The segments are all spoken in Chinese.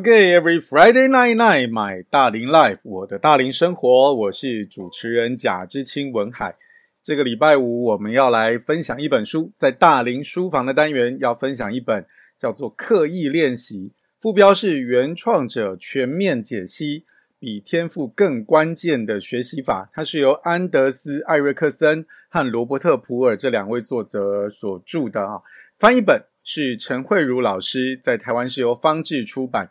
OK，every Friday night night，my 大龄 life，我的大龄生活，我是主持人贾之清文海。这个礼拜五我们要来分享一本书，在大龄书房的单元要分享一本叫做《刻意练习》，副标是原创者全面解析比天赋更关键的学习法，它是由安德斯艾瑞克森和罗伯特普尔这两位作者所著的啊，翻译本。是陈慧如老师在台湾是由方智出版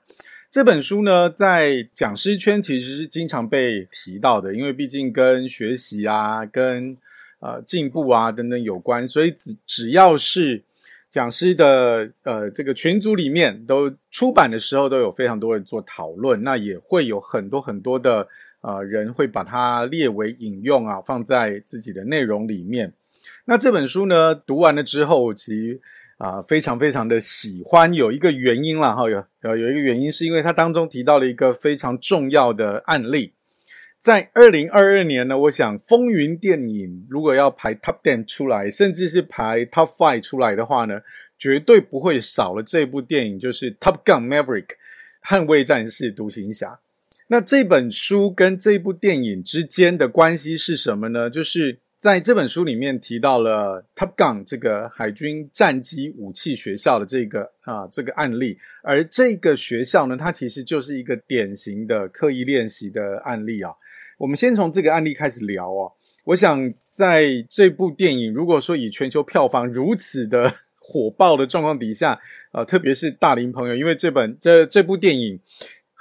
这本书呢，在讲师圈其实是经常被提到的，因为毕竟跟学习啊、跟呃进步啊等等有关，所以只只要是讲师的呃这个群组里面，都出版的时候都有非常多人做讨论，那也会有很多很多的呃人会把它列为引用啊，放在自己的内容里面。那这本书呢，读完了之后，其实。啊，非常非常的喜欢，有一个原因啦，哈，有有有一个原因是因为它当中提到了一个非常重要的案例，在二零二二年呢，我想风云电影如果要排 Top Ten 出来，甚至是排 Top Five 出来的话呢，绝对不会少了这部电影，就是 Top Gun Maverick，捍卫战士独行侠。那这本书跟这部电影之间的关系是什么呢？就是。在这本书里面提到了 Top Gun 这个海军战机武器学校的这个啊这个案例，而这个学校呢，它其实就是一个典型的刻意练习的案例啊。我们先从这个案例开始聊啊。我想在这部电影如果说以全球票房如此的火爆的状况底下啊，特别是大龄朋友，因为这本这这部电影。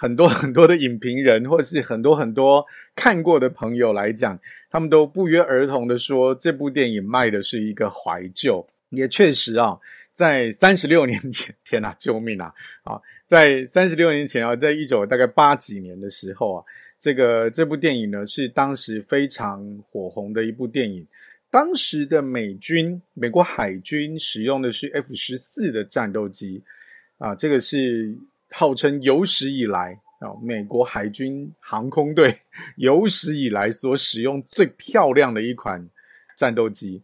很多 很多的影评人，或是很多很多看过的朋友来讲，他们都不约而同的说，这部电影卖的是一个怀旧。也确实啊，在三十六年前，天哪，救命啊！啊，在三十六年前啊，在一九大概八几年的时候啊，这个这部电影呢是当时非常火红的一部电影。当时的美军，美国海军使用的是 F 十四的战斗机啊，这个是。号称有史以来啊，美国海军航空队 有史以来所使用最漂亮的一款战斗机。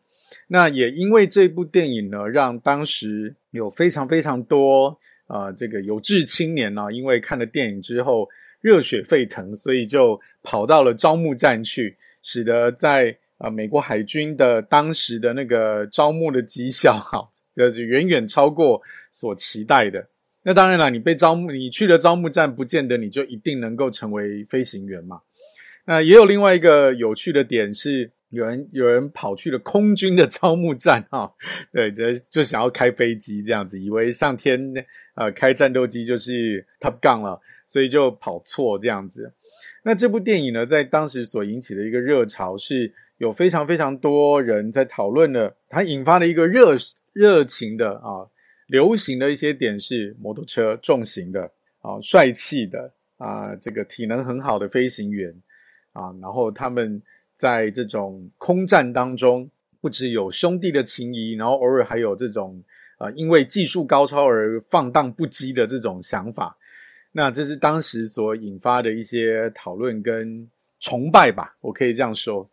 那也因为这部电影呢，让当时有非常非常多啊、这个有志青年呢，因为看了电影之后热血沸腾，所以就跑到了招募站去，使得在啊、呃、美国海军的当时的那个招募的绩效哈，就是远远超过所期待的。那当然了，你被招募，你去了招募站，不见得你就一定能够成为飞行员嘛。那也有另外一个有趣的点是，有人有人跑去了空军的招募站哈，对，就就想要开飞机这样子，以为上天呃开战斗机就是 Top Gun 了，所以就跑错这样子。那这部电影呢，在当时所引起的一个热潮，是有非常非常多人在讨论的，它引发了一个热热情的啊。流行的一些点是摩托车重型的啊，帅气的啊，这个体能很好的飞行员啊，然后他们在这种空战当中，不只有兄弟的情谊，然后偶尔还有这种啊，因为技术高超而放荡不羁的这种想法。那这是当时所引发的一些讨论跟崇拜吧，我可以这样说。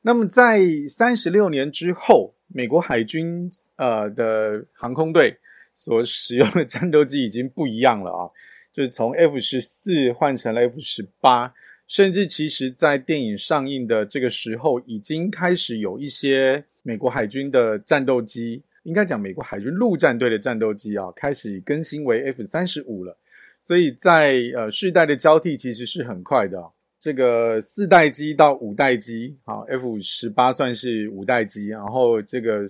那么在三十六年之后，美国海军呃的航空队所使用的战斗机已经不一样了啊，就是从 F 十四换成了 F 十八，甚至其实在电影上映的这个时候，已经开始有一些美国海军的战斗机，应该讲美国海军陆战队的战斗机啊，开始更新为 F 三十五了。所以在呃世代的交替其实是很快的。这个四代机到五代机，好，F 十八算是五代机，然后这个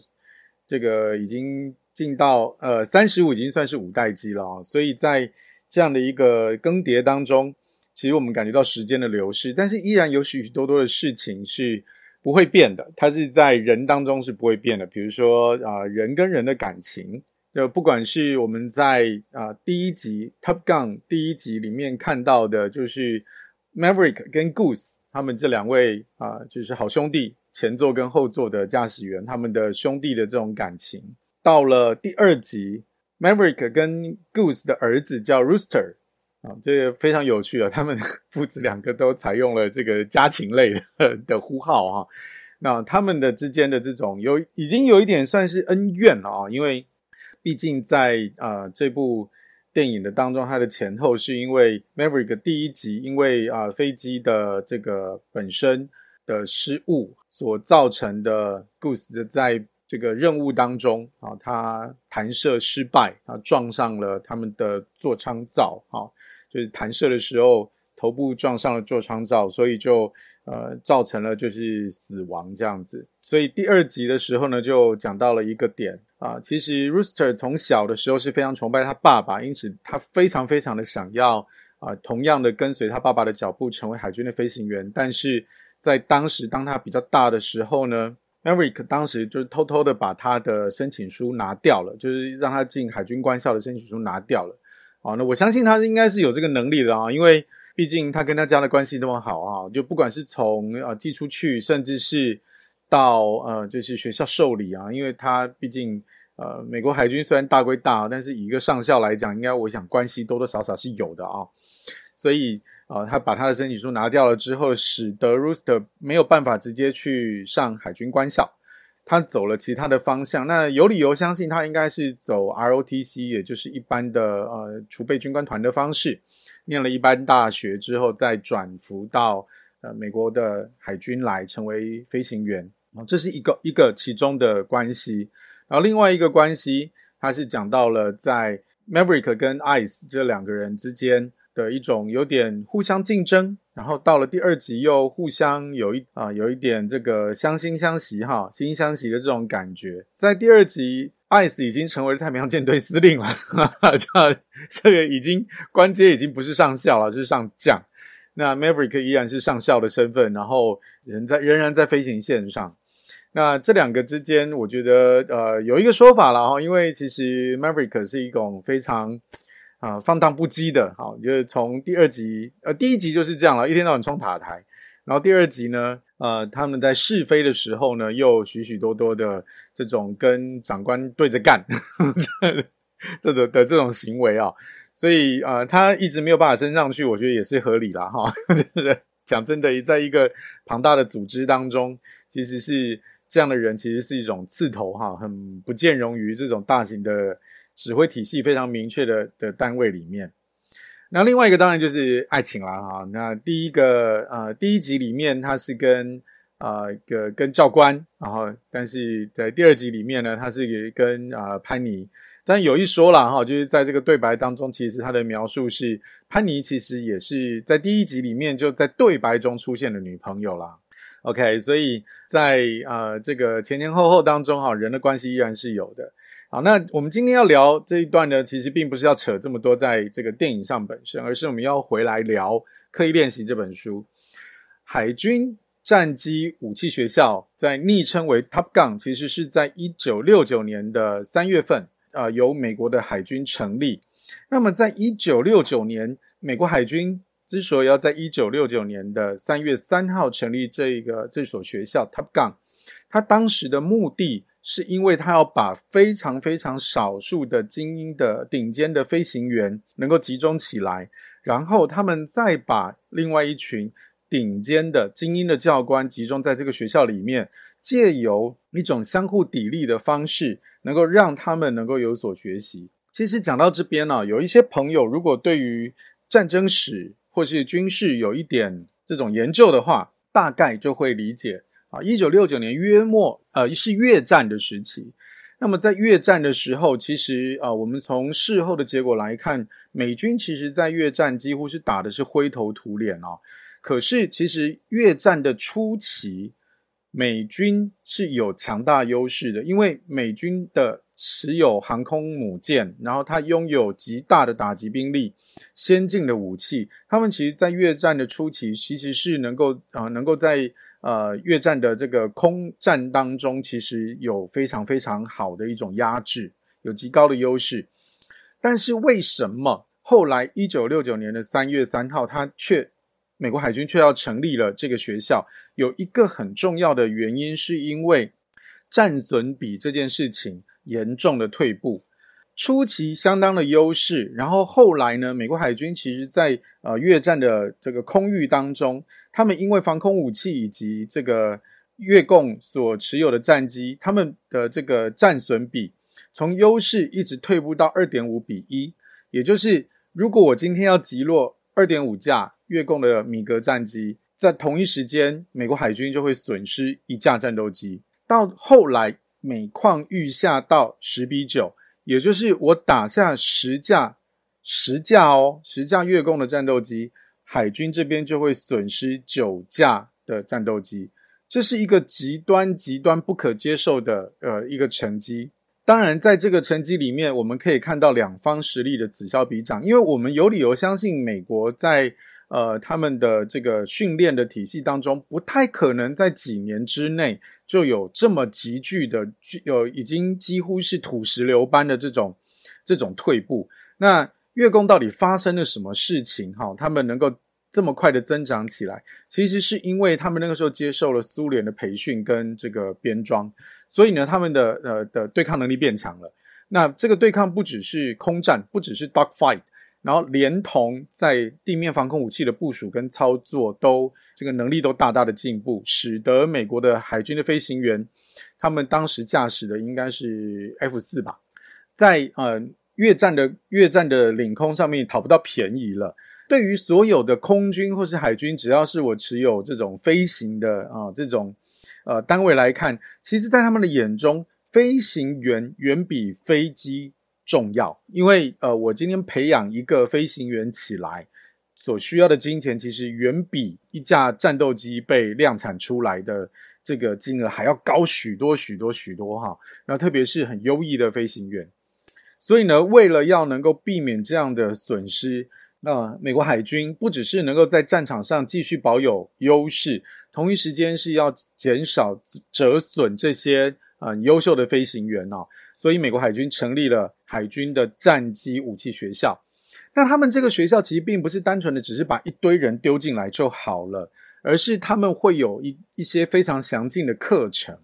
这个已经进到呃三十五已经算是五代机了啊，所以在这样的一个更迭当中，其实我们感觉到时间的流逝，但是依然有许许多多的事情是不会变的，它是在人当中是不会变的，比如说啊、人跟人的感情，就不管是我们在啊、第一集 Top Gun 第一集里面看到的，就是。Maverick 跟 Goose 他们这两位啊，就是好兄弟，前座跟后座的驾驶员，他们的兄弟的这种感情。到了第二集，Maverick 跟 Goose 的儿子叫 Rooster 啊，这个非常有趣啊，他们父子两个都采用了这个家禽类的 的呼号啊。那他们的之间的这种有已经有一点算是恩怨了啊，因为毕竟在啊这部。电影的当中，它的前后是因为 Maverick 第一集因为啊、飞机的这个本身的失误所造成的 Goose 的在这个任务当中啊，他弹射失败啊，撞上了他们的座舱罩啊，就是弹射的时候头部撞上了座舱罩，所以就呃造成了就是死亡这样子。所以第二集的时候呢，就讲到了一个点。啊，其实 Rooster 从小的时候是非常崇拜他爸爸，因此他非常非常的想要啊，同样的跟随他爸爸的脚步，成为海军的飞行员。但是在当时，当他比较大的时候呢，Erik 当时就偷偷的把他的申请书拿掉了，就是让他进海军官校的申请书拿掉了。啊，那我相信他应该是有这个能力的啊，因为毕竟他跟他家的关系那么好啊，就不管是从呃寄出去，甚至是。到呃，就是学校受理啊，因为他毕竟呃，美国海军虽然大归大，但是以一个上校来讲，应该我想关系多多少少是有的啊。所以呃，他把他的申请书拿掉了之后，使得 Rooster 没有办法直接去上海军官校，他走了其他的方向。那有理由相信他应该是走 ROTC，也就是一般的呃储备军官团的方式，念了一般大学之后再转服到呃美国的海军来成为飞行员啊。这是一个一个其中的关系，然后另外一个关系，它是讲到了在 Maverick 跟 Ice 这两个人之间的一种有点互相竞争，然后到了第二集又互相有一啊有一点这个相惺相惜哈，惺惺相惜的这种感觉。在第二集，Ice 已经成为太平洋舰队司令了，哈哈，这这个已经官阶已经不是上校了，就是上将。那 Maverick 依然是上校的身份，然后人在仍然在飞行线上。那这两个之间，我觉得呃有一个说法了哈，因为其实 Maverick 是一种非常啊、呃、放荡不羁的，好，就是从第二集呃第一集就是这样了，一天到晚冲塔台，然后第二集呢，呃他们在试飞的时候呢，又许许多多的这种跟长官对着干这种的这种行为啊。所以、呃，他一直没有办法升上去，我觉得也是合理啦哈。讲真的，在一个庞大的组织当中，其实是这样的人，其实是一种刺头哈，很不见容于这种大型的指挥体系非常明确的的单位里面。那另外一个当然就是爱情啦哈。那第一个呃，第一集里面他是跟啊一个跟教官，然后但是在第二集里面呢，他是跟啊、呃、潘妮。但有一说啦，哈，就是在这个对白当中，其实他的描述是潘妮其实也是在第一集里面就在对白中出现的女朋友啦。OK，所以在呃这个前前后后当中，哈，人的关系依然是有的。好，那我们今天要聊这一段呢，其实并不是要扯这么多在这个电影上本身，而是我们要回来聊《刻意练习》这本书。海军战机武器学校在昵称为 Top Gun，其实是在一九六九年的三月份。啊、由美国的海军成立。那么，在一九六九年，美国海军之所以要在一九六九年的三月三号成立这个这所学校 Top Gun，他当时的目的是因为他要把非常非常少数的精英的顶尖的飞行员能够集中起来，然后他们再把另外一群顶尖的精英的教官集中在这个学校里面，借由一种相互砥砺的方式。能够让他们能够有所学习。其实讲到这边呢、有一些朋友如果对于战争史或是军事有一点这种研究的话，大概就会理解啊，一九六九年约末，呃，是越战的时期。那么在越战的时候，其实啊，我们从事后的结果来看，美军其实在越战几乎是打的是灰头土脸啊。可是其实越战的初期，美军是有强大优势的，因为美军的持有航空母舰，然后它拥有极大的打击兵力、先进的武器。他们其实，在越战的初期，其实是能够啊、呃，能够在呃越战的这个空战当中，其实有非常非常好的一种压制，有极高的优势。但是为什么后来一九六九年的三月三号，它却美国海军却要成立了这个学校，有一个很重要的原因，是因为战损比这件事情严重的退步。初期相当的优势，然后后来呢，美国海军其实在呃越战的这个空域当中，他们因为防空武器以及这个越共所持有的战机，他们的这个战损比从优势一直退步到二点五比一。也就是如果我今天要击落二点五架越共的米格战机，在同一时间，美国海军就会损失一架战斗机。到后来，每况愈下到十比九，也就是我打下十架，十架哦，十架越共的战斗机，海军这边就会损失九架的战斗机。这是一个极端极端不可接受的呃一个成绩。当然，在这个成绩里面，我们可以看到两方实力的此消彼长，因为我们有理由相信美国在。呃，他们的这个训练的体系当中，不太可能在几年之内就有这么急剧的，有已经几乎是土石流般的这种这种退步。那越共到底发生了什么事情？哈，他们能够这么快的增长起来，其实是因为他们那个时候接受了苏联的培训跟这个编装，所以呢，他们的呃的对抗能力变强了。那这个对抗不只是空战，不只是 dogfight。然后连同在地面防空武器的部署跟操作都这个能力都大大的进步，使得美国的海军的飞行员，他们当时驾驶的应该是 F 四吧，在呃越战的越战的领空上面讨不到便宜了。对于所有的空军或是海军，只要是我持有这种飞行的啊、这种呃单位来看，其实在他们的眼中，飞行员远比飞机。重要，因为呃，我今天培养一个飞行员起来，所需要的金钱其实远比一架战斗机被量产出来的这个金额还要高许多许多许多哈。然后特别是很优异的飞行员，所以呢，为了要能够避免这样的损失，那美国海军不只是能够在战场上继续保有优势，同一时间是要减少折损这些啊、呃、优秀的飞行员哦。所以，美国海军成立了海军的战机武器学校。那他们这个学校其实并不是单纯的只是把一堆人丢进来就好了，而是他们会有一一些非常详尽的课程。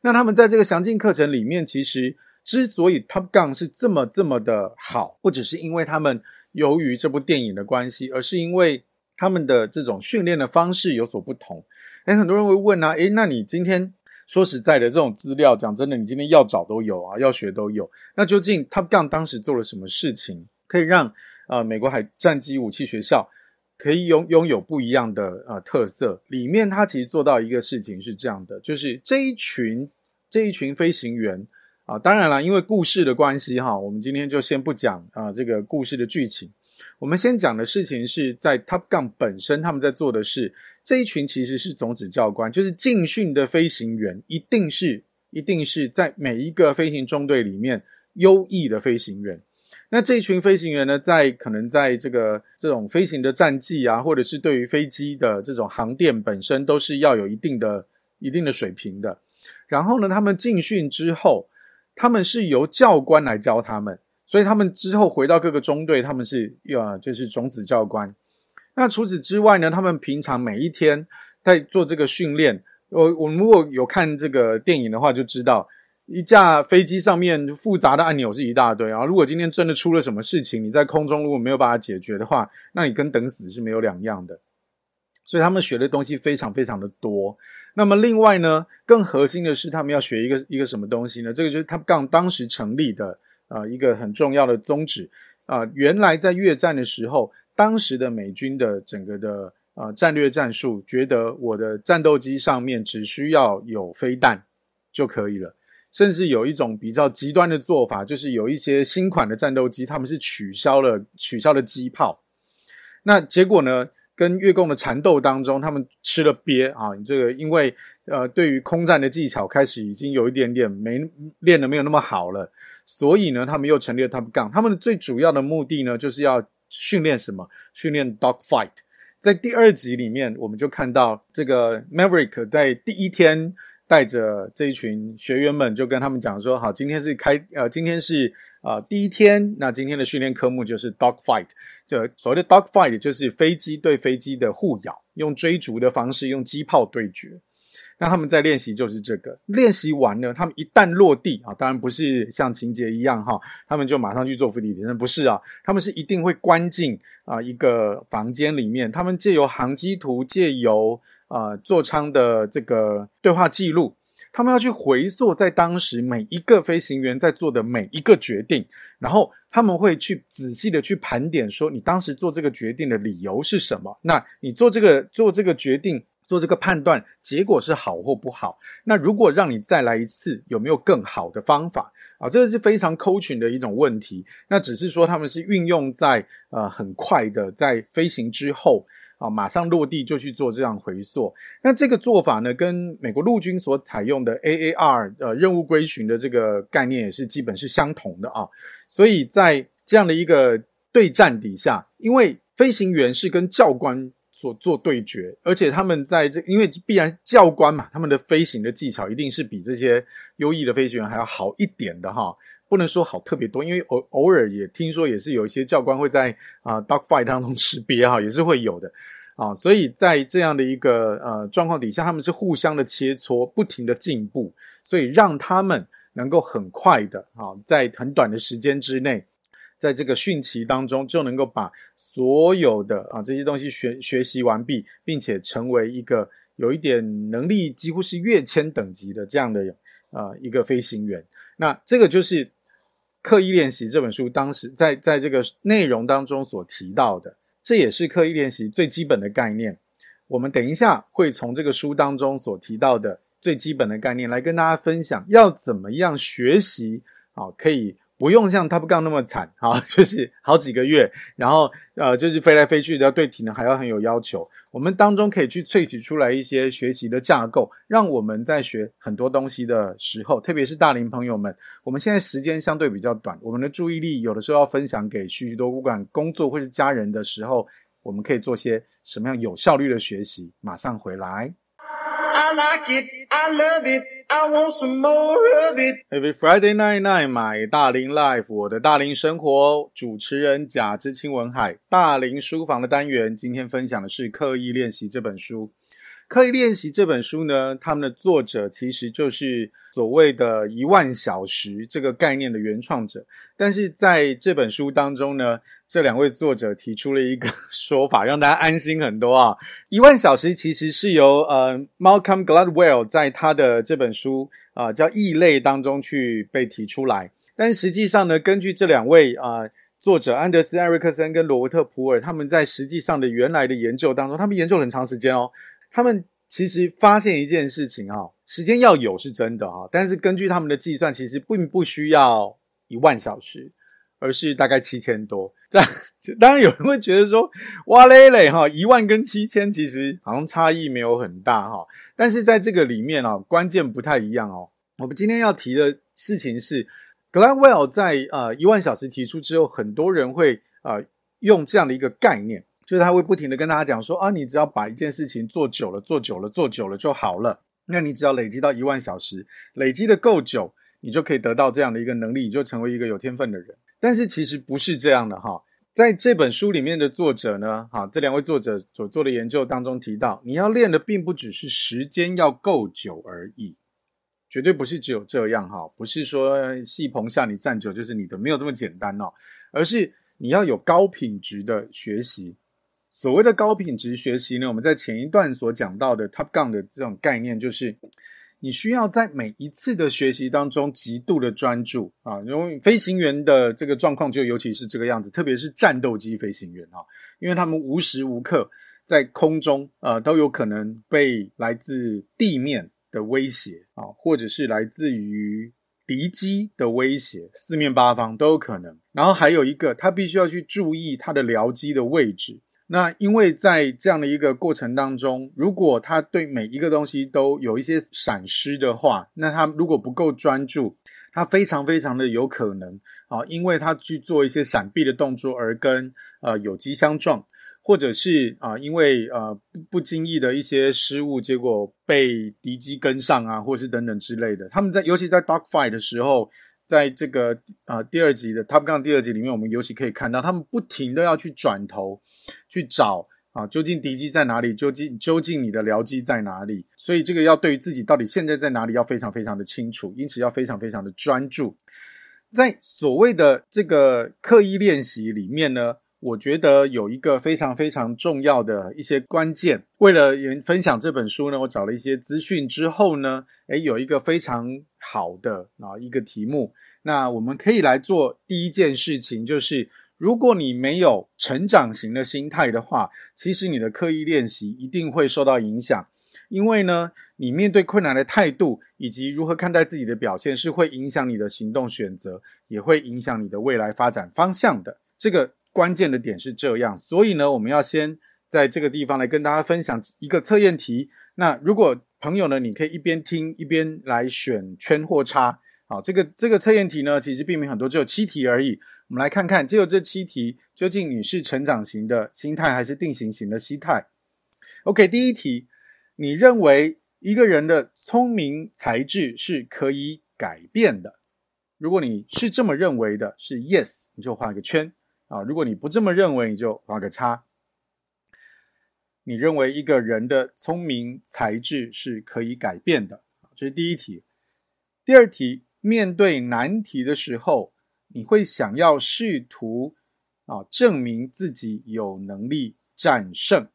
那他们在这个详尽课程里面，其实之所以 Top Gun 是这么这么的好，不只是因为他们由于这部电影的关系，而是因为他们的这种训练的方式有所不同。诶，很多人会问啊，诶，那你今天？说实在的，这种资料讲真的，你今天要找都有啊，要学都有。那究竟 Top Gun 当时做了什么事情，可以让、呃、美国海战机武器学校可以拥拥有不一样的、呃、特色？里面它其实做到一个事情是这样的，就是这一群这一群飞行员啊，当然了，因为故事的关系哈，我们今天就先不讲啊这个故事的剧情。我们先讲的事情是在 Top Gun 本身，他们在做的事这一群其实是总指教官，就是进训的飞行员，一定是一定是在每一个飞行中队里面优异的飞行员。那这一群飞行员呢，在可能在这个这种飞行的战绩啊，或者是对于飞机的这种航电本身，都是要有一定的一定的水平的。然后呢，他们进训之后，他们是由教官来教他们。所以他们之后回到各个中队，他们是呃就是种子教官。那除此之外呢，他们平常每一天在做这个训练。我我们如果有看这个电影的话，就知道一架飞机上面复杂的按钮是一大堆啊。如果今天真的出了什么事情，你在空中如果没有办法解决的话，那你跟等死是没有两样的。所以他们学的东西非常非常的多。那么另外呢，更核心的是他们要学一个一个什么东西呢？这个就是他们刚当时成立的。啊，一个很重要的宗旨啊，原来在越战的时候，当时的美军的整个的啊战略战术，觉得我的战斗机上面只需要有飞弹就可以了，甚至有一种比较极端的做法，就是有一些新款的战斗机，他们是取消了取消了机炮，那结果呢，跟越共的缠斗当中，他们吃了鳖啊，你这个因为呃，对于空战的技巧开始已经有一点点没练得没有那么好了。所以呢，他们又成立了 Top Gun。他们最主要的目的呢，就是要训练什么？训练 dogfight。在第二集里面，我们就看到这个 Maverick 在第一天带着这一群学员们，就跟他们讲说：“好，今天是开呃，今天是啊、呃、第一天。那今天的训练科目就是 dogfight。就所谓的 dogfight，就是飞机对飞机的互咬，用追逐的方式，用机炮对决。”那他们在练习就是这个，练习完了，他们一旦落地啊，当然不是像情节一样哈，他们就马上去做伏地挺身，不是啊，他们是一定会关进啊一个房间里面，他们借由航机图，借由啊座舱的这个对话记录，他们要去回溯在当时每一个飞行员在做的每一个决定，然后他们会去仔细的去盘点，说你当时做这个决定的理由是什么？那你做这个做这个决定，做这个判断，结果是好或不好？那如果让你再来一次，有没有更好的方法？啊，这个是非常 coaching 的一种问题。那只是说他们是运用在呃很快的在飞行之后。啊，马上落地就去做这样回溯。那这个做法呢，跟美国陆军所采用的 AAR 呃任务归寻的这个概念也是基本是相同的啊。所以在这样的一个对战底下，因为飞行员是跟教官所做对决，而且他们在这，因为必然教官嘛，他们的飞行的技巧一定是比这些优异的飞行员还要好一点的哈。不能说好特别多，因为偶偶尔也听说也是有一些教官会在啊 dogfight 当中吃瘪哈，也是会有的啊。所以在这样的一个呃状况底下，他们是互相的切磋，不停的进步，所以让他们能够很快的啊，在很短的时间之内，在这个训期当中就能够把所有的啊这些东西学学习完毕，并且成为一个有一点能力几乎是跃迁等级的这样的啊一个飞行员。那这个就是。刻意练习这本书当时在在这个内容当中所提到的，这也是刻意练习最基本的概念。我们等一下会从这个书当中所提到的最基本的概念来跟大家分享，要怎么样学习啊，可以。不用像 Top Gun 那么惨，哈，就是好几个月，然后呃，就是飞来飞去的，对体能还要很有要求。我们当中可以去萃取出来一些学习的架构，让我们在学很多东西的时候，特别是大龄朋友们，我们现在时间相对比较短，我们的注意力有的时候要分享给许许多不管工作或是家人的时候，我们可以做些什么样有效率的学习？马上回来。I like it, I love it, I want some more every Friday night night，买大龄 Life，我的大龄生活，主持人贾之清文海，大龄书房的单元，今天分享的是《刻意练习》这本书。刻意练习这本书呢，他们的作者其实就是所谓的一万小时这个概念的原创者。但是在这本书当中呢，这两位作者提出了一个说法，让大家安心很多啊。一万小时其实是由呃 Malcolm Gladwell 在他的这本书啊、叫《异类》当中去被提出来。但实际上呢，根据这两位啊、作者安德斯·艾瑞克森跟罗伯特·普尔，他们在实际上的原来的研究当中，他们研究很长时间哦。他们其实发现一件事情哈，时间要有是真的哈，但是根据他们的计算，其实并不需要一万小时，而是大概七千多。这样，当然有人会觉得说，哇嘞嘞哈，一万跟七千其实好像差异没有很大哈，但是在这个里面啊，关键不太一样哦。我们今天要提的事情是，Gladwell 在呃一万小时提出之后，很多人会呃用这样的一个概念。就是他会不停的跟大家讲说啊，你只要把一件事情做久了，做久了，做久了就好了。那你只要累积到一万小时，累积的够久，你就可以得到这样的一个能力，你就成为一个有天分的人。但是其实不是这样的哈，在这本书里面的作者呢，哈，这两位作者所做的研究当中提到，你要练的并不只是时间要够久而已，绝对不是只有这样哈，不是说戏棚下你站久就是你的，没有这么简单哦，而是你要有高品质的学习。所谓的高品质学习呢，我们在前一段所讲到的 Top Gun 的这种概念，就是你需要在每一次的学习当中极度的专注啊。因为飞行员的这个状况就尤其是这个样子，特别是战斗机飞行员啊，因为他们无时无刻在空中啊都有可能被来自地面的威胁啊，或者是来自于敌机的威胁，四面八方都有可能。然后还有一个，他必须要去注意他的僚机的位置。那因为在这样的一个过程当中，如果他对每一个东西都有一些闪失的话，那他如果不够专注，他非常非常的有可能啊，因为他去做一些闪避的动作而跟呃有机相撞，或者是啊因为呃不不经意的一些失误，结果被敌机跟上啊，或是等等之类的。他们在尤其在 dogfight 的时候，在这个啊第二集的 Top Gun 第二集里面，我们尤其可以看到他们不停的要去转头。去找啊，究竟敌机在哪里？究竟究竟你的僚机在哪里？所以这个要对于自己到底现在在哪里要非常非常的清楚，因此要非常非常的专注。在所谓的这个刻意练习里面呢，我觉得有一个非常非常重要的一些关键。为了分享这本书呢，我找了一些资讯之后呢，诶，有一个非常好的啊一个题目。那我们可以来做第一件事情，就是如果你没有成长型的心态的话，其实你的刻意练习一定会受到影响。因为呢，你面对困难的态度以及如何看待自己的表现，是会影响你的行动选择，也会影响你的未来发展方向的。这个。关键的点是这样，所以呢，我们要先在这个地方来跟大家分享一个测验题。那如果朋友呢，你可以一边听一边来选圈或叉。好，这个这个测验题呢，其实并没有很多，只有七题而已。我们来看看，只有这七题，究竟你是成长型的心态还是定型型的心态？OK，第一题，你认为一个人的聪明才智是可以改变的？如果你是这么认为的，是 Yes，你就画个圈。啊，如果你不这么认为，你就画个叉。你认为一个人的聪明才智是可以改变的，这是第一题。第二题，面对难题的时候，你会想要试图啊证明自己有能力战胜。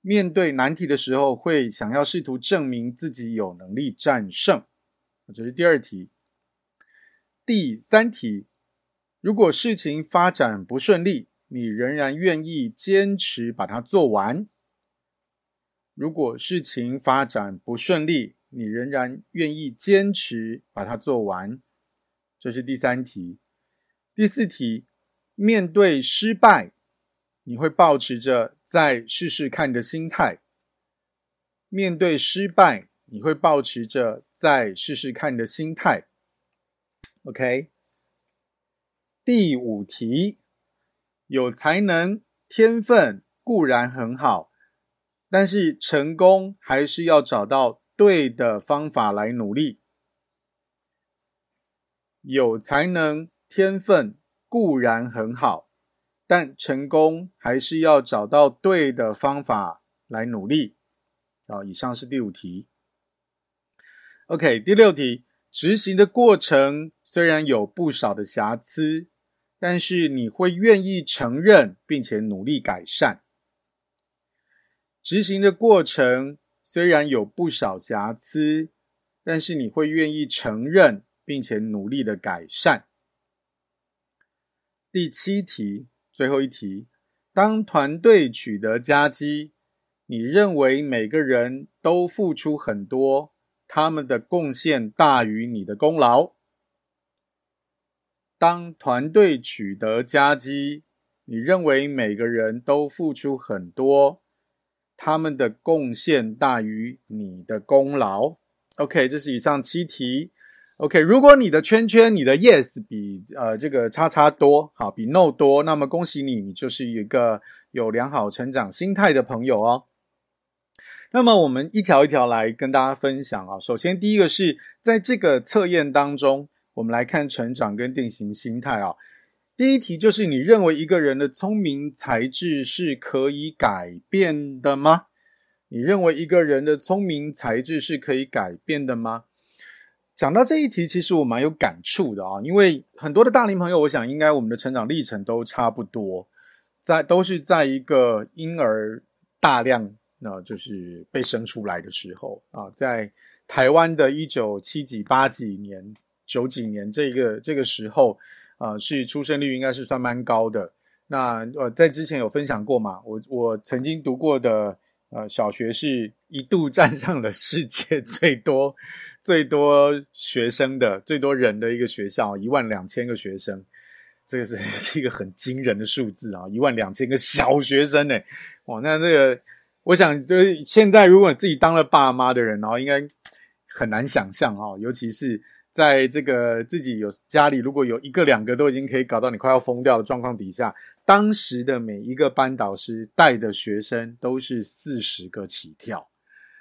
面对难题的时候，会想要试图证明自己有能力战胜，这是第二题。第三题。如果事情发展不顺利，你仍然愿意坚持把它做完。如果事情发展不顺利，你仍然愿意坚持把它做完。这是第三题。第四题，面对失败，你会保持着再试试看的心态。面对失败，你会保持着再试试看的心态。OK。第五题，有才能、天分固然很好，但是成功还是要找到对的方法来努力。有才能、天分固然很好，但成功还是要找到对的方法来努力。好，以上是第五题。OK，第六题，执行的过程虽然有不少的瑕疵。但是你会愿意承认并且努力改善。执行的过程虽然有不少瑕疵，但是你会愿意承认并且努力的改善。第七题，最后一题，当团队取得佳绩，你认为每个人都付出很多，他们的贡献大于你的功劳。当团队取得佳绩，你认为每个人都付出很多，他们的贡献大于你的功劳。OK，这是以上七题。OK，如果你的圈圈，你的 Yes 比呃这个叉叉多，好，比 No 多，那么恭喜你，你就是一个有良好成长心态的朋友哦。那么我们一条一条来跟大家分享啊。首先第一个是在这个测验当中。我们来看成长跟定型心态啊。第一题就是你认为一个人的聪明才智是可以改变的吗？你认为一个人的聪明才智是可以改变的吗？讲到这一题，其实我蛮有感触的啊，因为很多的大龄朋友，我想应该我们的成长历程都差不多，在都是在一个婴儿大量那就是被生出来的时候啊，在台湾的一九七几八几年。九几年这个这个时候，呃，是出生率应该是算蛮高的。那呃，在之前有分享过嘛，我我曾经读过的呃小学是一度站上了世界 最多最多学生的最多人的一个学校，一万两千个学生，这个是 一个很惊人的数字啊，一万两千个小学生呢，哇，那这个我想就是现在如果自己当了爸妈的人，然后应该很难想象啊，尤其是。在这个自己有家里，如果有一个两个都已经可以搞到你快要疯掉的状况底下，当时的每一个班导师带的学生都是四十个起跳，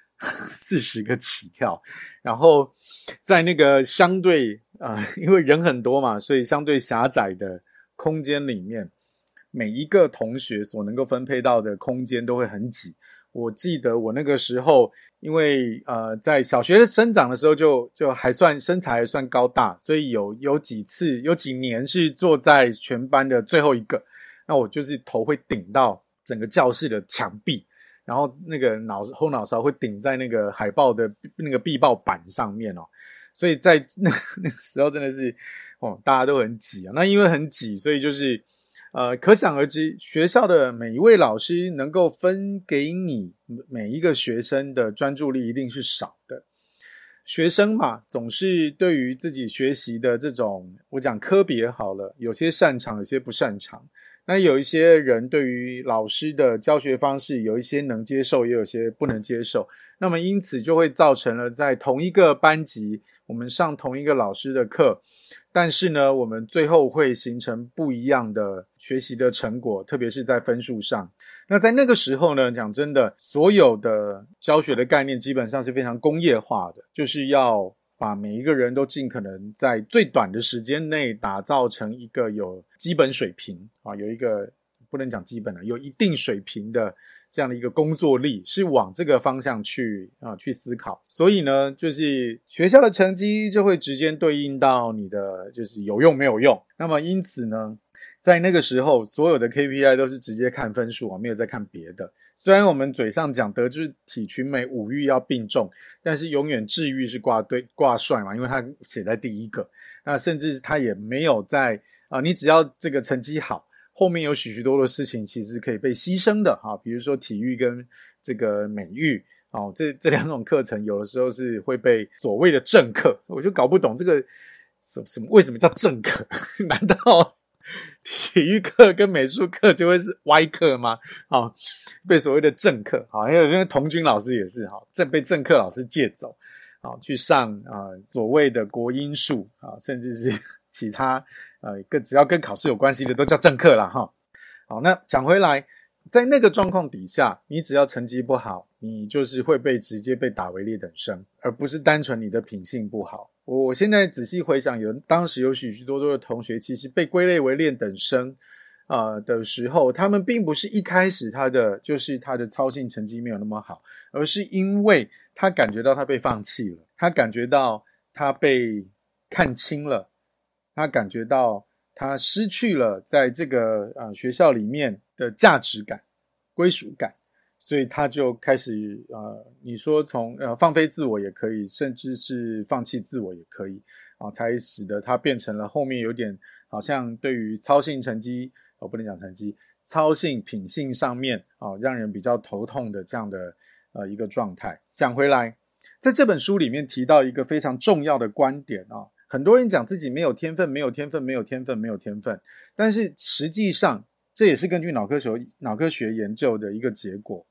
四十个起跳。然后在那个相对啊、呃，因为人很多嘛，所以相对狭窄的空间里面，每一个同学所能够分配到的空间都会很挤。我记得我那个时候，因为呃在小学生长的时候就就还算身材还算高大，所以有有几次有几年是坐在全班的最后一个那我就是头会顶到整个教室的墙壁，然后那个脑后脑勺会顶在那个海报的那个壁报板上面哦。所以在那 那个时候真的是哦，大家都很挤啊。那因为很挤，所以就是呃，可想而知，学校的每一位老师能够分给你每一个学生的专注力一定是少的。学生嘛，总是对于自己学习的这种，我讲科别好了，有些擅长，有些不擅长。那有一些人对于老师的教学方式，有一些能接受，也有些不能接受。那么因此就会造成了在同一个班级，我们上同一个老师的课，但是呢，我们最后会形成不一样的学习的成果，特别是在分数上。那在那个时候呢，讲真的，所有的教学的概念基本上是非常工业化的，就是要。把每一个人都尽可能在最短的时间内打造成一个有基本水平啊，有一个不能讲基本的，有一定水平的这样的一个工作力，是往这个方向去啊去思考。所以呢，就是学校的成绩就会直接对应到你的就是有用没有用。那么因此呢，在那个时候，所有的 KPI 都是直接看分数啊，没有在看别的。虽然我们嘴上讲德智体群美五育要并重，但是永远智育是挂对挂帅嘛，因为它写在第一个。那甚至他也没有在啊，你只要这个成绩好，后面有许许多多的事情其实可以被牺牲的哈，比如说体育跟这个美育哦，这这两种课程有的时候是会被所谓的政客，我就搞不懂这个什么什么为什么叫政客？难道？体育课跟美术课就会是歪课吗？啊，被所谓的政客，好，还有那个童军老师也是，好，正被政客老师借走，好，去上啊、呃、所谓的国英数啊，甚至是其他呃跟只要跟考试有关系的都叫正课啦。哈。好，那讲回来，在那个状况底下，你只要成绩不好，你就是会被直接被打为劣等生，而不是单纯你的品性不好。我我现在仔细回想，有当时有许许多多的同学，其实被归类为劣等生，啊、的时候，他们并不是一开始他的就是他的操性成绩没有那么好，而是因为他感觉到他被放弃了，他感觉到他被看轻了，他感觉到他失去了在这个、呃、学校里面的价值感、归属感。所以他就开始呃，你说从呃放飞自我也可以，甚至是放弃自我也可以啊，才使得他变成了后面有点好像对于操性成绩哦，不能讲成绩，操性品性上面啊，让人比较头痛的这样的呃一个状态。讲回来，在这本书里面提到一个非常重要的观点啊，很多人讲自己没有天分，没有天分，没有天分，没有天分，但是实际上。这也是根据脑科学脑科学研究的一个结果。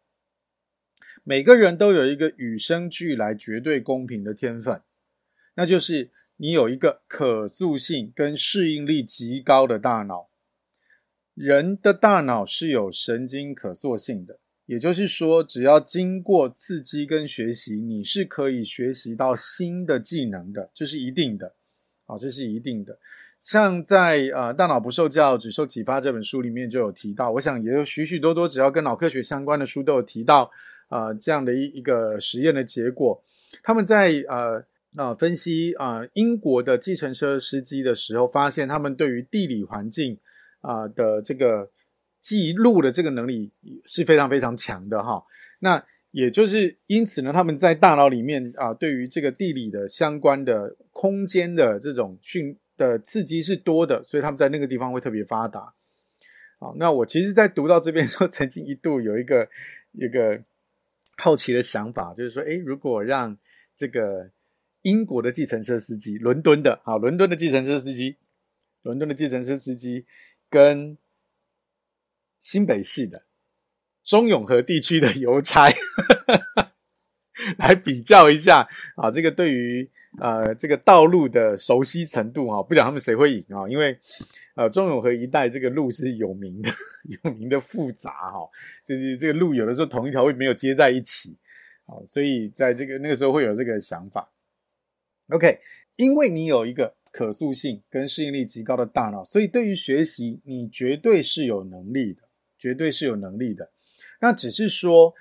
每个人都有一个与生俱来、绝对公平的天分，那就是你有一个可塑性跟适应力极高的大脑。人的大脑是有神经可塑性的，也就是说，只要经过刺激跟学习，你是可以学习到新的技能的，这是一定的。好，这是一定的。像在呃《大脑不受教，只受启发》这本书里面就有提到，我想也有许许多多只要跟脑科学相关的书都有提到，呃这样的一一个实验的结果。他们在呃呃分析啊、呃、英国的计程车司机的时候，发现他们对于地理环境啊、的这个记录的这个能力是非常非常强的哈。那也就是因此呢，他们在大脑里面啊、对于这个地理的相关的空间的这种训。的刺激是多的，所以他们在那个地方会特别发达。好，那我其实，在读到这边时候，曾经一度有一个一个好奇的想法，就是说，诶，如果让这个英国的计程车司机，伦敦的，好，伦敦的计程车司机，伦敦的计程车司机，跟新北市的中永和地区的邮差 来比较一下，啊，这个对于。呃，这个道路的熟悉程度哈，不讲他们谁会赢啊，因为呃，中永和一带这个路是有名的，有名的复杂哈，就是这个路有的时候同一条路没有接在一起，啊，所以在这个那个时候会有这个想法。OK，因为你有一个可塑性跟适应力极高的大脑，所以对于学习你绝对是有能力的，绝对是有能力的。那只是说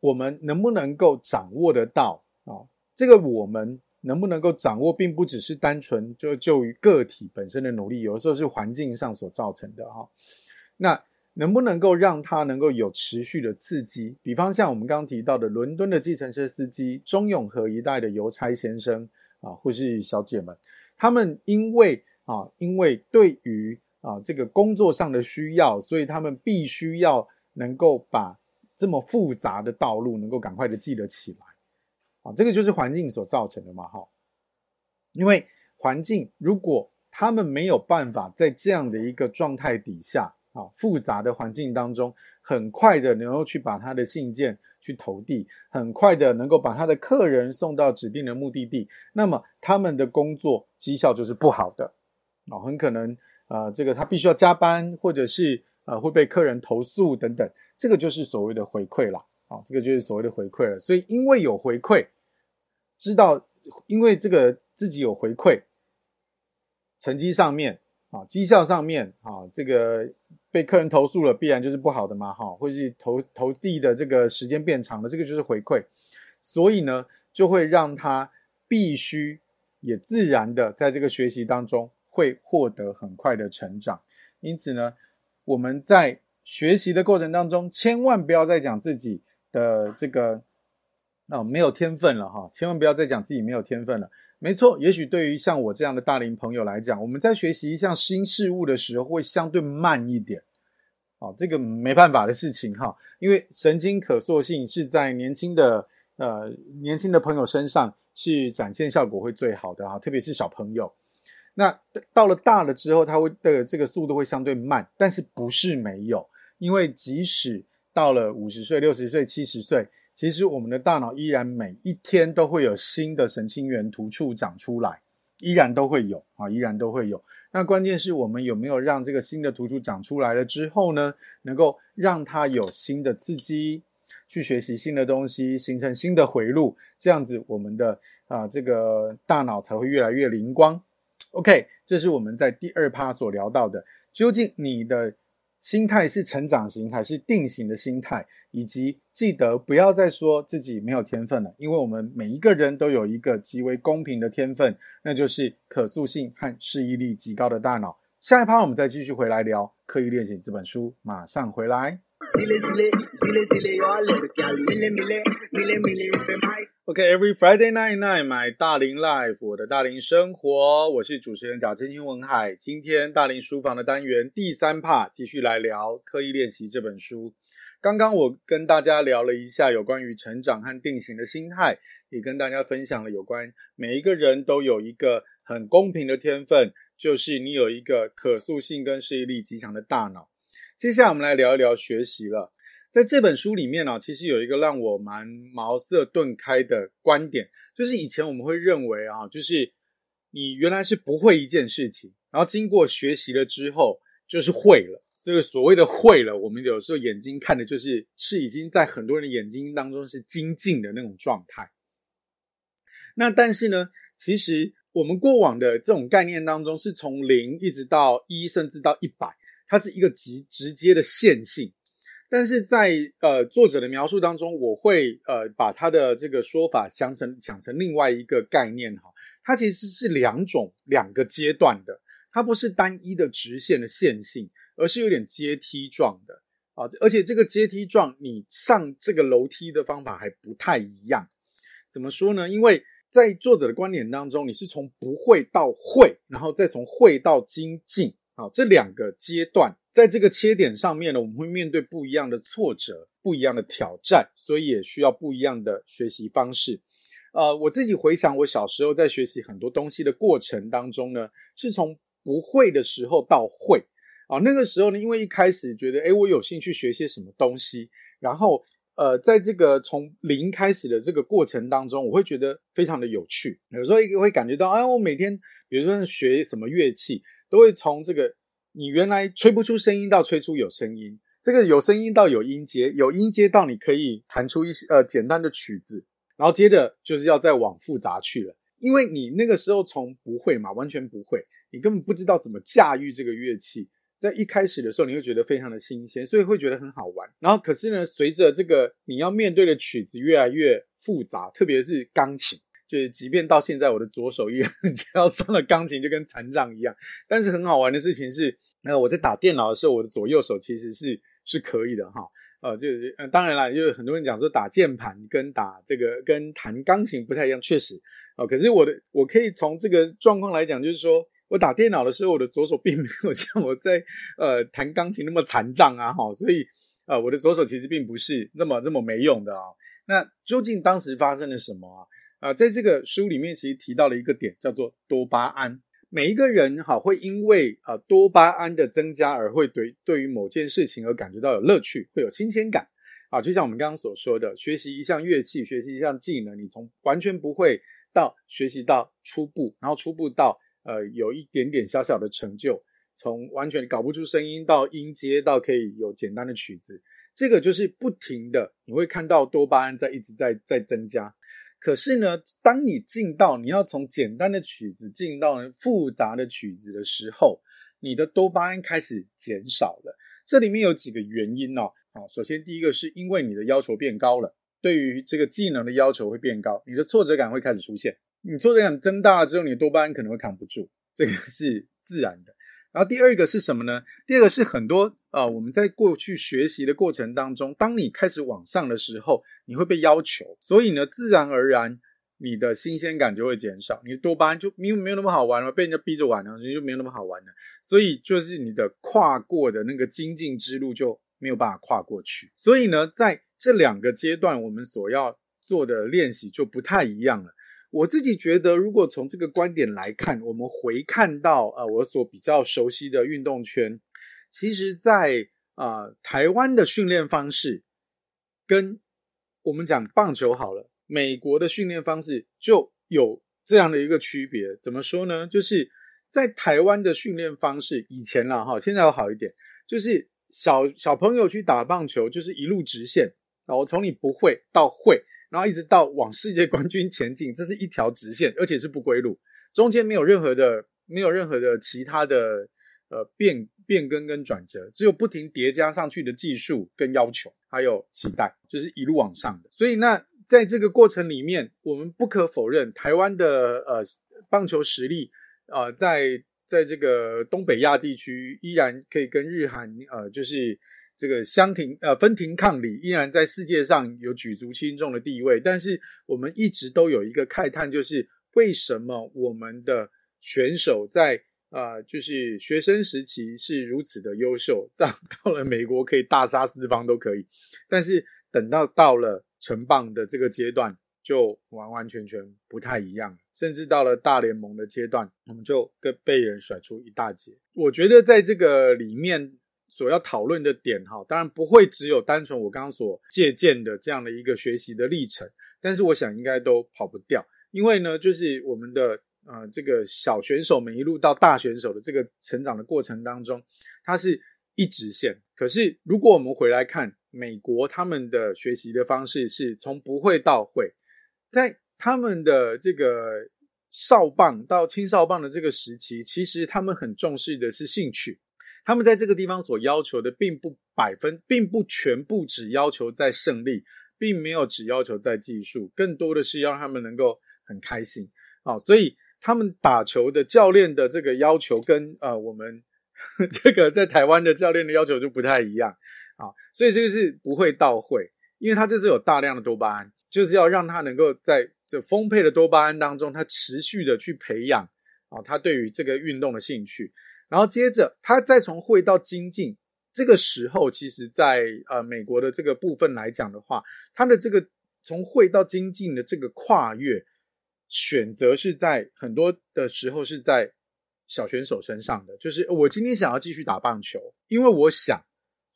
我们能不能够掌握得到啊？这个我们。能不能够掌握，并不只是单纯就就于个体本身的努力，有的时候是环境上所造成的哈。那能不能够让他能够有持续的刺激？比方像我们刚刚提到的伦敦的计程车司机、中永和一带的邮差先生啊，或是小姐们，他们因为啊，因为对于啊这个工作上的需要，所以他们必须要能够把这么复杂的道路能够赶快的记得起来啊，这个就是环境所造成的嘛，哈。因为环境如果他们没有办法在这样的一个状态底下。啊，复杂的环境当中，很快的能够去把他的信件去投递，很快的能够把他的客人送到指定的目的地，那么他们的工作绩效就是不好的，啊，很可能啊、这个他必须要加班，或者是呃会被客人投诉等等，这个就是所谓的回馈了，啊，这个就是所谓的回馈了。所以因为有回馈，知道因为这个自己有回馈，成绩上面。啊，绩效上面啊，这个被客人投诉了，必然就是不好的嘛，哈，或是投投递的这个时间变长了，这个就是回馈，所以呢，就会让他必须也自然的在这个学习当中会获得很快的成长。因此呢，我们在学习的过程当中，千万不要再讲自己的这个啊没有天分了哈，千万不要再讲自己没有天分了。没错，也许对于像我这样的大龄朋友来讲，我们在学习一项新事物的时候会相对慢一点，哦，这个没办法的事情哈，因为神经可塑性是在年轻的呃年轻的朋友身上是展现效果会最好的哈，特别是小朋友。那到了大了之后，它会的这个速度会相对慢，但是不是没有，因为即使到了五十岁、六十岁、七十岁。其实我们的大脑依然每一天都会有新的神经元突触长出来，依然都会有啊，依然都会有。那关键是我们有没有让这个新的突触长出来了之后呢，能够让它有新的刺激，去学习新的东西，形成新的回路，这样子我们的啊这个大脑才会越来越灵光。OK，这是我们在第二趴所聊到的，究竟你的。心态是成长型还是定型的心态，以及记得不要再说自己没有天分了，因为我们每一个人都有一个极为公平的天分，那就是可塑性和适应力极高的大脑。下一趴我们再继续回来聊刻意练习这本书，马上回来。OK，every、Friday night night，买大龄 Life，我的大龄生活，我是主持人贾志清文海。今天大龄书房的单元第三 part，继续来聊刻意练习这本书。刚刚我跟大家聊了一下有关于成长和定型的心态，也跟大家分享了有关每一个人都有一个很公平的天分，就是你有一个可塑性跟适应力极强的大脑。接下来我们来聊一聊学习了。在这本书里面呢、啊，其实有一个让我蛮茅塞顿开的观点，就是以前我们会认为啊，就是你原来是不会一件事情，然后经过学习了之后，就是会了。这个所谓的会了，我们有时候眼睛看的就是是已经在很多人的眼睛当中是精进的那种状态。那但是呢，其实我们过往的这种概念当中，是从零一直到一，甚至到一百，它是一个极直接的线性。但是在呃作者的描述当中，我会呃把他的这个说法想成想成另外一个概念哈，它其实是两种两个阶段的，它不是单一的直线的线性，而是有点阶梯状的啊，而且这个阶梯状你上这个楼梯的方法还不太一样，怎么说呢？因为在作者的观点当中，你是从不会到会，然后再从会到精进。好，这两个阶段在这个切点上面呢，我们会面对不一样的挫折，不一样的挑战，所以也需要不一样的学习方式。呃，我自己回想我小时候在学习很多东西的过程当中呢，是从不会的时候到会。啊，那个时候呢，因为一开始觉得，诶，我有兴趣学些什么东西，然后呃，在这个从零开始的这个过程当中，我会觉得非常的有趣。有时候会感觉到，哎，我每天比如说学什么乐器。都会从这个你原来吹不出声音到吹出有声音，这个有声音到有音阶，有音阶到你可以弹出一些呃简单的曲子，然后接着就是要再往复杂去了，因为你那个时候从不会嘛，完全不会，你根本不知道怎么驾驭这个乐器，在一开始的时候你会觉得非常的新鲜，所以会觉得很好玩。然后可是呢，随着这个你要面对的曲子越来越复杂，特别是钢琴。就是，即便到现在，我的左手依然 只要上了钢琴，就跟残障一样。但是很好玩的事情是，呃，我在打电脑的时候，我的左右手其实是是可以的哈。呃，就是，当然啦，就是很多人讲说打键盘跟打这个跟弹钢琴不太一样，确实啊、可是我的我可以从这个状况来讲，就是说我打电脑的时候，我的左手并没有 像我在呃弹钢琴那么残障啊，哈，所以呃我的左手其实并不是那么这么没用的啊。那究竟当时发生了什么啊？啊、在这个书里面其实提到了一个点，叫做多巴胺。每一个人哈会因为啊多巴胺的增加而会对对于某件事情而感觉到有乐趣，会有新鲜感啊，就像我们刚刚所说的，学习一项乐器，学习一项技能，你从完全不会到学习到初步，然后初步到呃有一点点小小的成就，从完全搞不出声音到音阶到可以有简单的曲子，这个就是不停的，你会看到多巴胺在一直在在增加。可是呢，当你进到你要从简单的曲子进到复杂的曲子的时候，你的多巴胺开始减少了。这里面有几个原因哦。好，首先第一个是因为你的要求变高了，对于这个技能的要求会变高，你的挫折感会开始出现。你挫折感增大了之后，你的多巴胺可能会扛不住，这个是自然的。然后第二个是什么呢？第二个是很多啊、呃，我们在过去学习的过程当中，当你开始往上的时候，你会被要求，所以呢，自然而然你的新鲜感就会减少，你多巴胺就没有没有那么好玩了，被人家逼着玩了，你就没有那么好玩了，所以就是你的跨过的那个精进之路就没有办法跨过去。所以呢，在这两个阶段，我们所要做的练习就不太一样了。我自己觉得，如果从这个观点来看，我们回看到呃，我所比较熟悉的运动圈，其实在啊、台湾的训练方式，跟我们讲棒球好了，美国的训练方式就有这样的一个区别。怎么说呢？就是在台湾的训练方式，以前啦哈，现在要好一点，就是小小朋友去打棒球，就是一路直线，然后从你不会到会。然后一直到往世界冠军前进，这是一条直线，而且是不归路，中间没有任何的、没有任何的其他的呃变变更跟转折，只有不停叠加上去的技术跟要求，还有期待，就是一路往上的。所以那在这个过程里面，我们不可否认，台湾的呃棒球实力呃在在这个东北亚地区依然可以跟日韩呃就是。这个相庭呃分庭抗礼，依然在世界上有举足轻重的地位。但是我们一直都有一个慨叹，就是为什么我们的选手在、呃，就是学生时期是如此的优秀，到 到了美国可以大杀四方都可以，但是等到到了成棒的这个阶段，就完完全全不太一样。甚至到了大联盟的阶段，我们就跟被人甩出一大截。我觉得在这个里面。所要讨论的点哈，当然不会只有单纯我刚刚所借鉴的这样的一个学习的历程，但是我想应该都跑不掉，因为呢，就是我们的呃这个小选手们一路到大选手的这个成长的过程当中，它是一直线。可是如果我们回来看美国他们的学习的方式是从不会到会，在他们的这个少棒到青少棒的这个时期，其实他们很重视的是兴趣。他们在这个地方所要求的，并不百分，并不全部只要求在胜利，并没有只要求在技术，更多的是要他们能够很开心啊。所以他们打球的教练的这个要求跟，呃我们 这个在台湾的教练的要求就不太一样啊。所以这个是不会到会，因为他这是有大量的多巴胺，就是要让他能够在这丰沛的多巴胺当中，他持续的去培养啊，他对于这个运动的兴趣。然后接着，他再从会到精进，这个时候，其实在呃美国的这个部分来讲的话，他的这个从会到精进的这个跨越，选择是在很多的时候是在小选手身上的，就是我今天想要继续打棒球，因为我想，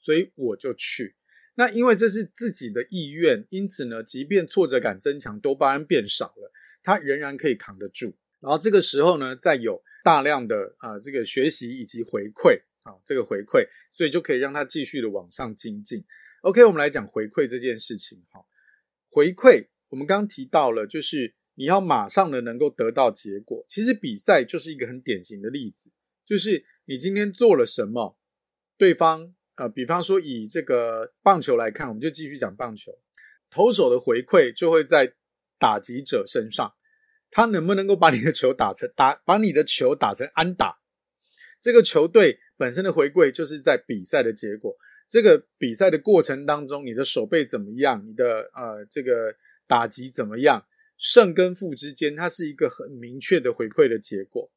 所以我就去。那因为这是自己的意愿，因此呢，即便挫折感增强，多巴胺变少了，他仍然可以扛得住。然后这个时候呢，再有。大量的啊、这个学习以及回馈啊，这个回馈，所以就可以让他继续的往上精进。OK，我们来讲回馈这件事情哈。回馈，我们刚刚提到了，就是你要马上的能够得到结果。其实比赛就是一个很典型的例子，就是你今天做了什么，对方呃，比方说以这个棒球来看，我们就继续讲棒球，投手的回馈就会在打击者身上。他能不能够把你的球打成打，把你的球打成安打？这个球队本身的回馈就是在比赛的结果。这个比赛的过程当中，你的手背怎么样？你的呃这个打击怎么样？胜跟负之间，它是一个很明确的回馈的结果。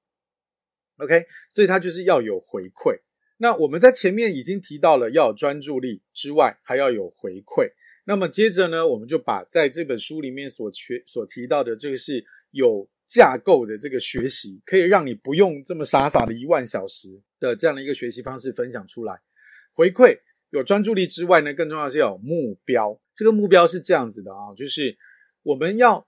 OK，所以它就是要有回馈。那我们在前面已经提到了要有专注力之外，还要有回馈。那么接着呢，我们就把在这本书里面所学所提到的这个是有架构的这个学习，可以让你不用这么傻傻的一万小时的这样的一个学习方式分享出来。回馈。有专注力之外呢，更重要是有目标。这个目标是这样子的啊，就是我们要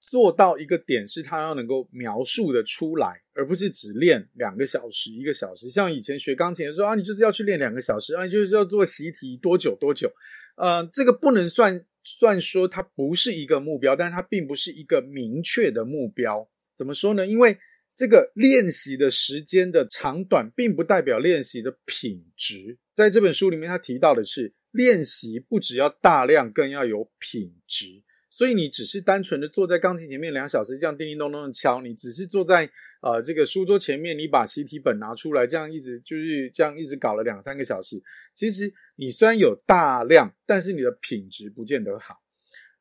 做到一个点，是它要能够描述的出来，而不是只练两个小时、一个小时。像以前学钢琴的时候啊，你就是要去练两个小时啊，你就是要做习题多久多久。呃，这个不能算算说它不是一个目标，但是它并不是一个明确的目标。怎么说呢？因为这个练习的时间的长短，并不代表练习的品质。在这本书里面，他提到的是，练习不只要大量，更要有品质。所以你只是单纯的坐在钢琴前面两小时，这样叮叮咚咚的敲；你只是坐在呃这个书桌前面，你把习题本拿出来，这样一直就是这样一直搞了两三个小时。其实你虽然有大量，但是你的品质不见得好。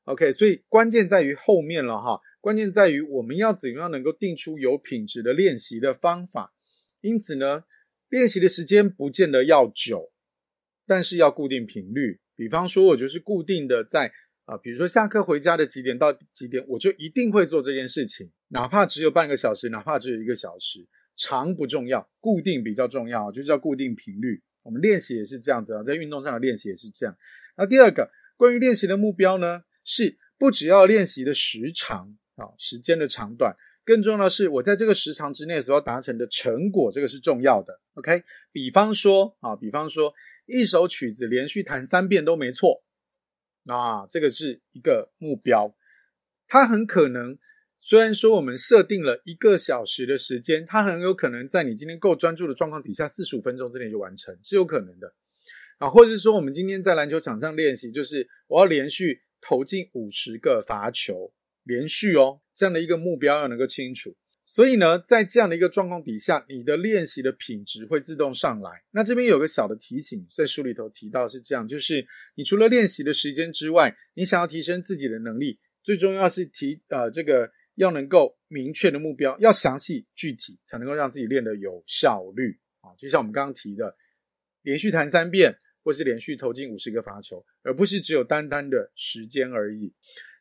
OK，所以关键在于后面了哈。关键在于我们要怎样能够定出有品质的练习的方法。因此呢，练习的时间不见得要久，但是要固定频率。比方说，我就是固定的在啊、比如说下课回家的几点到几点，我就一定会做这件事情，哪怕只有半个小时，哪怕只有一个小时，长不重要，固定比较重要，就是要固定频率。我们练习也是这样子啊，在运动上的练习也是这样。那第二个关于练习的目标呢，是不只要练习的时长。啊，时间的长短，更重要的是我在这个时长之内所要达成的成果，这个是重要的。OK，比方说啊，比方说一首曲子连续弹三遍都没错，啊，这个是一个目标。它很可能，虽然说我们设定了一个小时的时间，它很有可能在你今天够专注的状况底下，四十五分钟之内就完成，是有可能的。啊，或者是说我们今天在篮球场上练习，就是我要连续投进五十个罚球。连续哦，这样的一个目标要能够清楚。所以呢，在这样的一个状况底下，你的练习的品质会自动上来。那这边有个小的提醒，在书里头提到是这样，就是你除了练习的时间之外，你想要提升自己的能力，最重要是提呃这个要能够明确的目标，要详细具体，才能够让自己练得有效率啊。就像我们刚刚提的，连续弹三遍，或是连续投进五十个罚球，而不是只有单单的时间而已。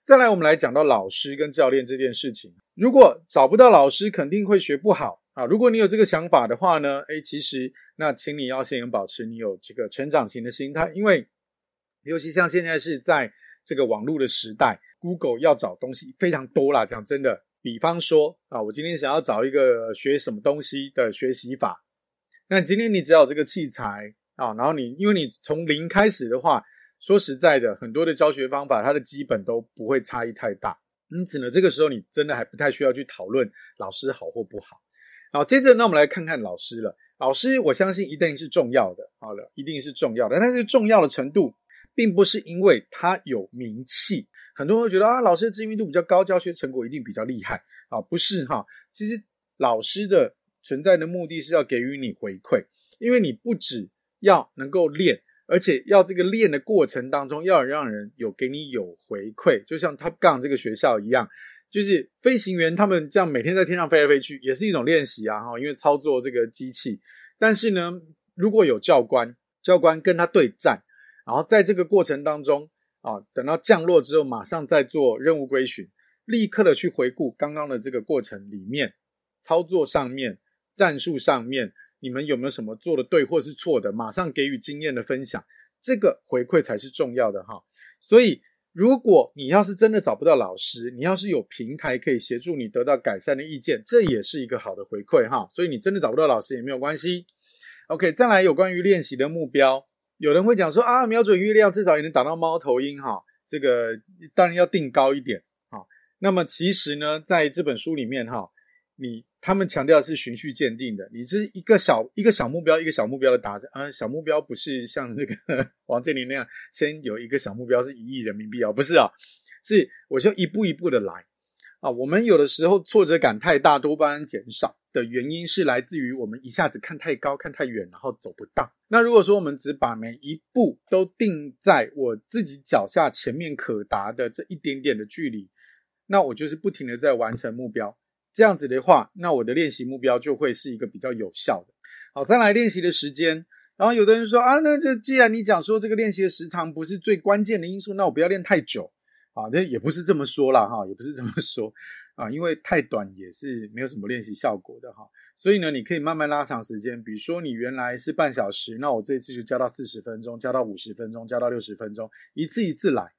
再来，我们来讲到老师跟教练这件事情。如果找不到老师，肯定会学不好啊。如果你有这个想法的话呢，诶，其实那请你要先保持你有这个成长型的心态，因为尤其像现在是在这个网络的时代，Google 要找东西非常多啦。讲真的，比方说啊，我今天想要找一个学什么东西的学习法，那今天你只要有这个器材啊，然后你因为你从零开始的话。说实在的，很多的教学方法，它的基本都不会差异太大，因此呢，这个时候你真的还不太需要去讨论老师好或不好。好，接着那我们来看看老师了。老师，我相信一定是重要的，好了，一定是重要的。但是重要的程度，并不是因为他有名气，很多人会觉得啊，老师的知名度比较高，教学成果一定比较厉害啊，不是哈。其实老师的存在的目的是要给予你回馈，因为你不只要能够练。而且要这个练的过程当中，要让人有给你有回馈，就像 Top Gun 这个学校一样，就是飞行员他们这样每天在天上飞来飞去，也是一种练习啊哈，因为操作这个机器。但是呢，如果有教官，教官跟他对战，然后在这个过程当中啊，等到降落之后，马上再做任务归寻，立刻的去回顾刚刚的这个过程里面，操作上面，战术上面。你们有没有什么做的对或是错的？马上给予经验的分享，这个回馈才是重要的哈。所以，如果你要是真的找不到老师，你要是有平台可以协助你得到改善的意见，这也是一个好的回馈哈。所以你真的找不到老师也没有关系。OK，再来有关于练习的目标，有人会讲说啊，瞄准月亮至少也能打到猫头鹰哈。这个当然要定高一点哈。那么其实呢，在这本书里面哈。你他们强调是循序渐进的，你是一个小一个小目标，一个小目标的达成啊。小目标不是像那个 王健林那样，先有一个小目标是一亿人民币啊，不是啊，是我就一步一步的来啊，我们有的时候挫折感太大，多巴胺减少的原因是来自于我们一下子看太高、看太远，然后走不到。那如果说我们只把每一步都定在我自己脚下前面可达的这一点点的距离，那我就是不停的在完成目标。这样子的话，那我的练习目标就会是一个比较有效的。好，再来练习的时间。然后有的人说啊，那就既然你讲说这个练习的时长不是最关键的因素，那我不要练太久。啊，那也不是这么说啦，哈，也不是这么说啊，因为太短也是没有什么练习效果的哈。所以呢，你可以慢慢拉长时间，比如说你原来是半小时，那我这一次就加到四十分钟，加到五十分钟，加到六十分钟，一次一次来。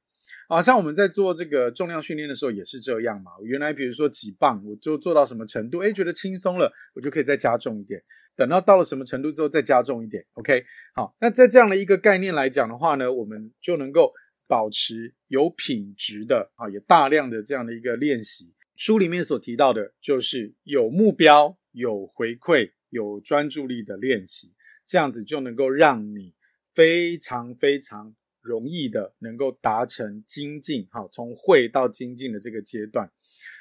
啊，像我们在做这个重量训练的时候也是这样嘛。原来比如说几磅，我就做到什么程度，诶，觉得轻松了，我就可以再加重一点。等到到了什么程度之后再加重一点。OK，好，那在这样的一个概念来讲的话呢，我们就能够。保持有品质的啊，也大量的这样的一个练习。书里面所提到的，就是有目标、有回馈、有专注力的练习，这样子就能够让你非常非常容易的能够达成精进，哈，从会到精进的这个阶段。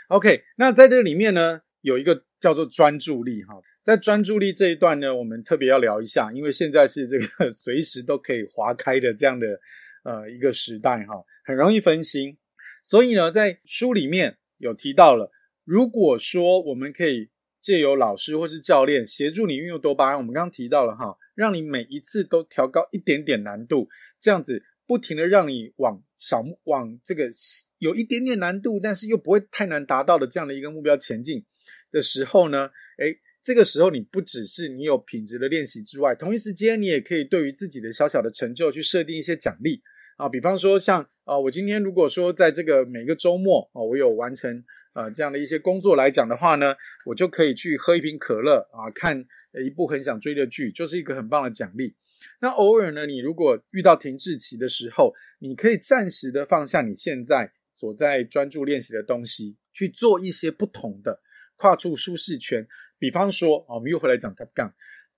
OK，那在这里面呢，有一个叫做专注力，哈，在专注力这一段呢，我们特别要聊一下，因为现在是这个 随时都可以划开的这样的。呃，一个时代哈，很容易分心，所以呢，在书里面有提到了，如果说我们可以借由老师或是教练协助你运用多巴胺，我们刚刚提到了哈，让你每一次都调高一点点难度，这样子不停的让你往小往这个有一点点难度，但是又不会太难达到的这样的一个目标前进的时候呢，诶，这个时候你不只是你有品质的练习之外，同一时间你也可以对于自己的小小的成就去设定一些奖励。啊，比方说像啊，我今天如果说在这个每个周末啊，我有完成呃这样的一些工作来讲的话呢，我就可以去喝一瓶可乐啊，看一部很想追的剧，就是一个很棒的奖励。那偶尔呢，你如果遇到停滞期的时候，你可以暂时的放下你现在所在专注练习的东西，去做一些不同的，跨出舒适圈。比方说啊，我们又回来讲 Top Gun，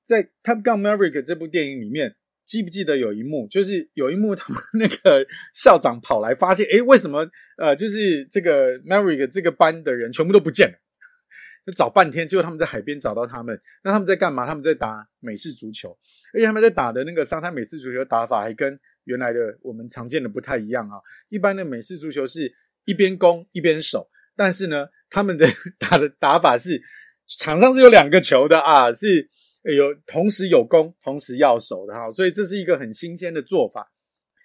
在 Top Gun Maverick 这部电影里面。记不记得有一幕，就是有一幕，他们那个校长跑来发现，诶，为什么呃，就是这个 m a r i c 这个班的人全部都不见了？就找半天，结果他们在海边找到他们。那他们在干嘛？他们在打美式足球，而且他们在打的那个沙滩美式足球打法还跟原来的我们常见的不太一样啊。一般的美式足球是一边攻一边守，但是呢，他们的 打的打法是场上是有两个球的啊，是。有同时有攻，同时要守的哈，所以这是一个很新鲜的做法。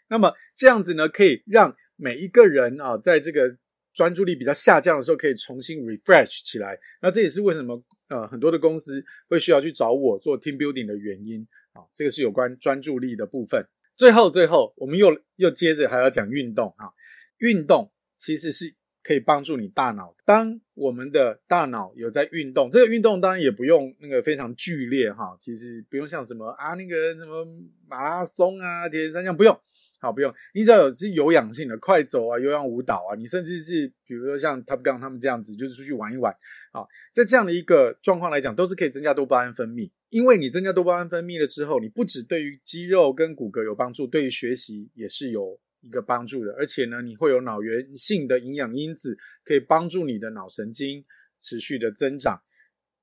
那么这样子呢，可以让每一个人啊，在这个专注力比较下降的时候，可以重新 refresh 起来。那这也是为什么呃很多的公司会需要去找我做 team building 的原因啊。这个是有关专注力的部分。最后最后，我们又又接着还要讲运动哈，运动其实是。可以帮助你大脑。当我们的大脑有在运动，这个运动当然也不用那个非常剧烈哈，其实不用像什么啊那个什么马拉松啊、铁人三项不用，好不用。你只要有是有氧性的快走啊、有氧舞蹈啊，你甚至是比如说像 Top Gun 他们这样子，就是出去玩一玩啊，在这样的一个状况来讲，都是可以增加多巴胺分泌。因为你增加多巴胺分泌了之后，你不只对于肌肉跟骨骼有帮助，对于学习也是有。一个帮助的，而且呢，你会有脑源性的营养因子，可以帮助你的脑神经持续的增长，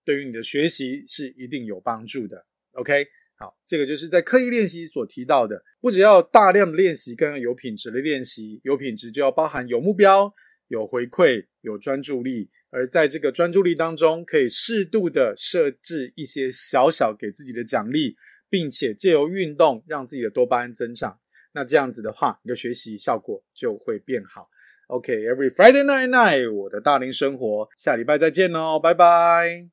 对于你的学习是一定有帮助的。OK，好，这个就是在刻意练习所提到的，不只要大量的练习，更要有品质的练习。有品质就要包含有目标、有回馈、有专注力，而在这个专注力当中，可以适度的设置一些小小给自己的奖励，并且借由运动让自己的多巴胺增长。那这样子的话，你的学习效果就会变好。OK，every Friday night night，我的大龄生活，下礼拜再见喽，拜拜。